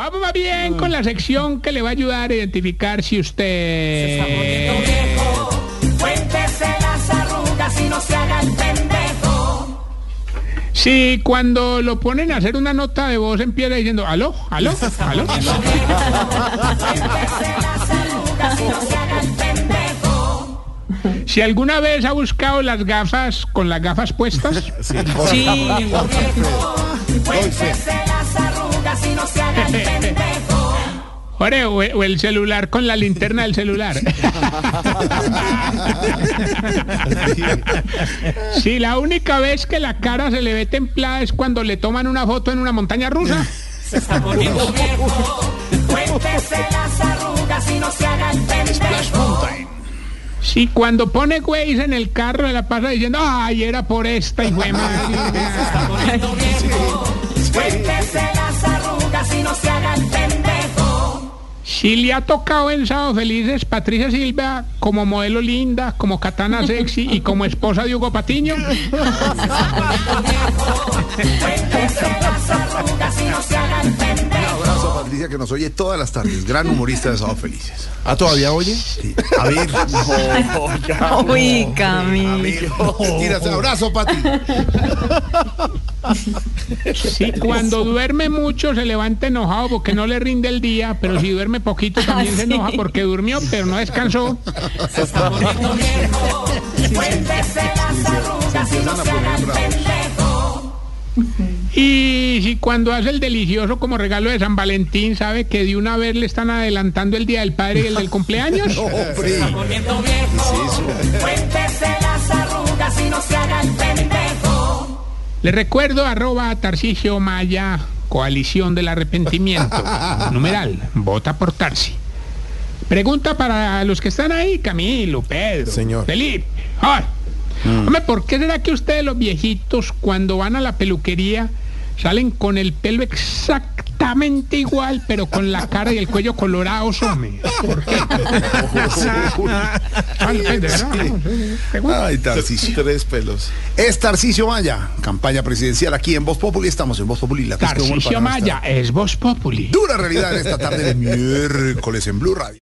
Vamos más bien con la sección que le va a ayudar a identificar si usted... Cuéntese las arrugas y no se haga el pendejo. Si cuando lo ponen a hacer una nota de voz empieza diciendo, aló, aló, aló. Cuéntese las arrugas y no se haga el pendejo. Si alguna vez ha buscado las gafas con las gafas puestas, Cuéntese las arrugas Ore, o, o el celular con la linterna del celular. Si la única vez que la cara se le ve templada es cuando le toman una foto en una montaña rusa. Se está poniendo viejo. Cuéntese las arrugas y no se haga el pendejo. Si cuando pone güeyes en el carro se la pasa diciendo, ay, era por esta y fue Poniendo viejo. Si le ha tocado en Sábado Felices Patricia Silva como modelo linda, como katana sexy y como esposa de Hugo Patiño. Cuéntese las arrugas y no se haga el Un abrazo a Patricia que nos oye todas las tardes. Gran humorista de Sábado Felices. ¿Ah, todavía oye? Sí. A ver. Uy, Camilo. Tírate un abrazo, Pati. Si cuando duerme mucho se levanta enojado porque no le rinde el día, pero si duerme poquito también se enoja porque durmió pero no descansó. Poniendo viejo. Cuéntese las arrugas y no se haga el pendejo. Y si cuando hace el delicioso como regalo de San Valentín sabe que de una vez le están adelantando el día del padre y el del cumpleaños. Hombre. Poniendo viejo. Cuéntese las arrugas y no se haga el pendejo. Le recuerdo arroba Tarcisio Maya, coalición del arrepentimiento. Numeral, vota por Tarsi. Pregunta para los que están ahí, Camilo, Pedro, Señor. Felipe. Ay. Hombre, ¿por qué será que ustedes los viejitos cuando van a la peluquería salen con el pelo exactamente igual, pero con la cara y el cuello colorados, hombre? ¿Por qué? Ay, Tarcicio. Tres pelos. Es Tarcicio Maya, campaña presidencial aquí en Voz Populi. Estamos en Voz Populi. La nuestra Maya es Voz Populi. Dura realidad en esta tarde de miércoles en Blue Radio.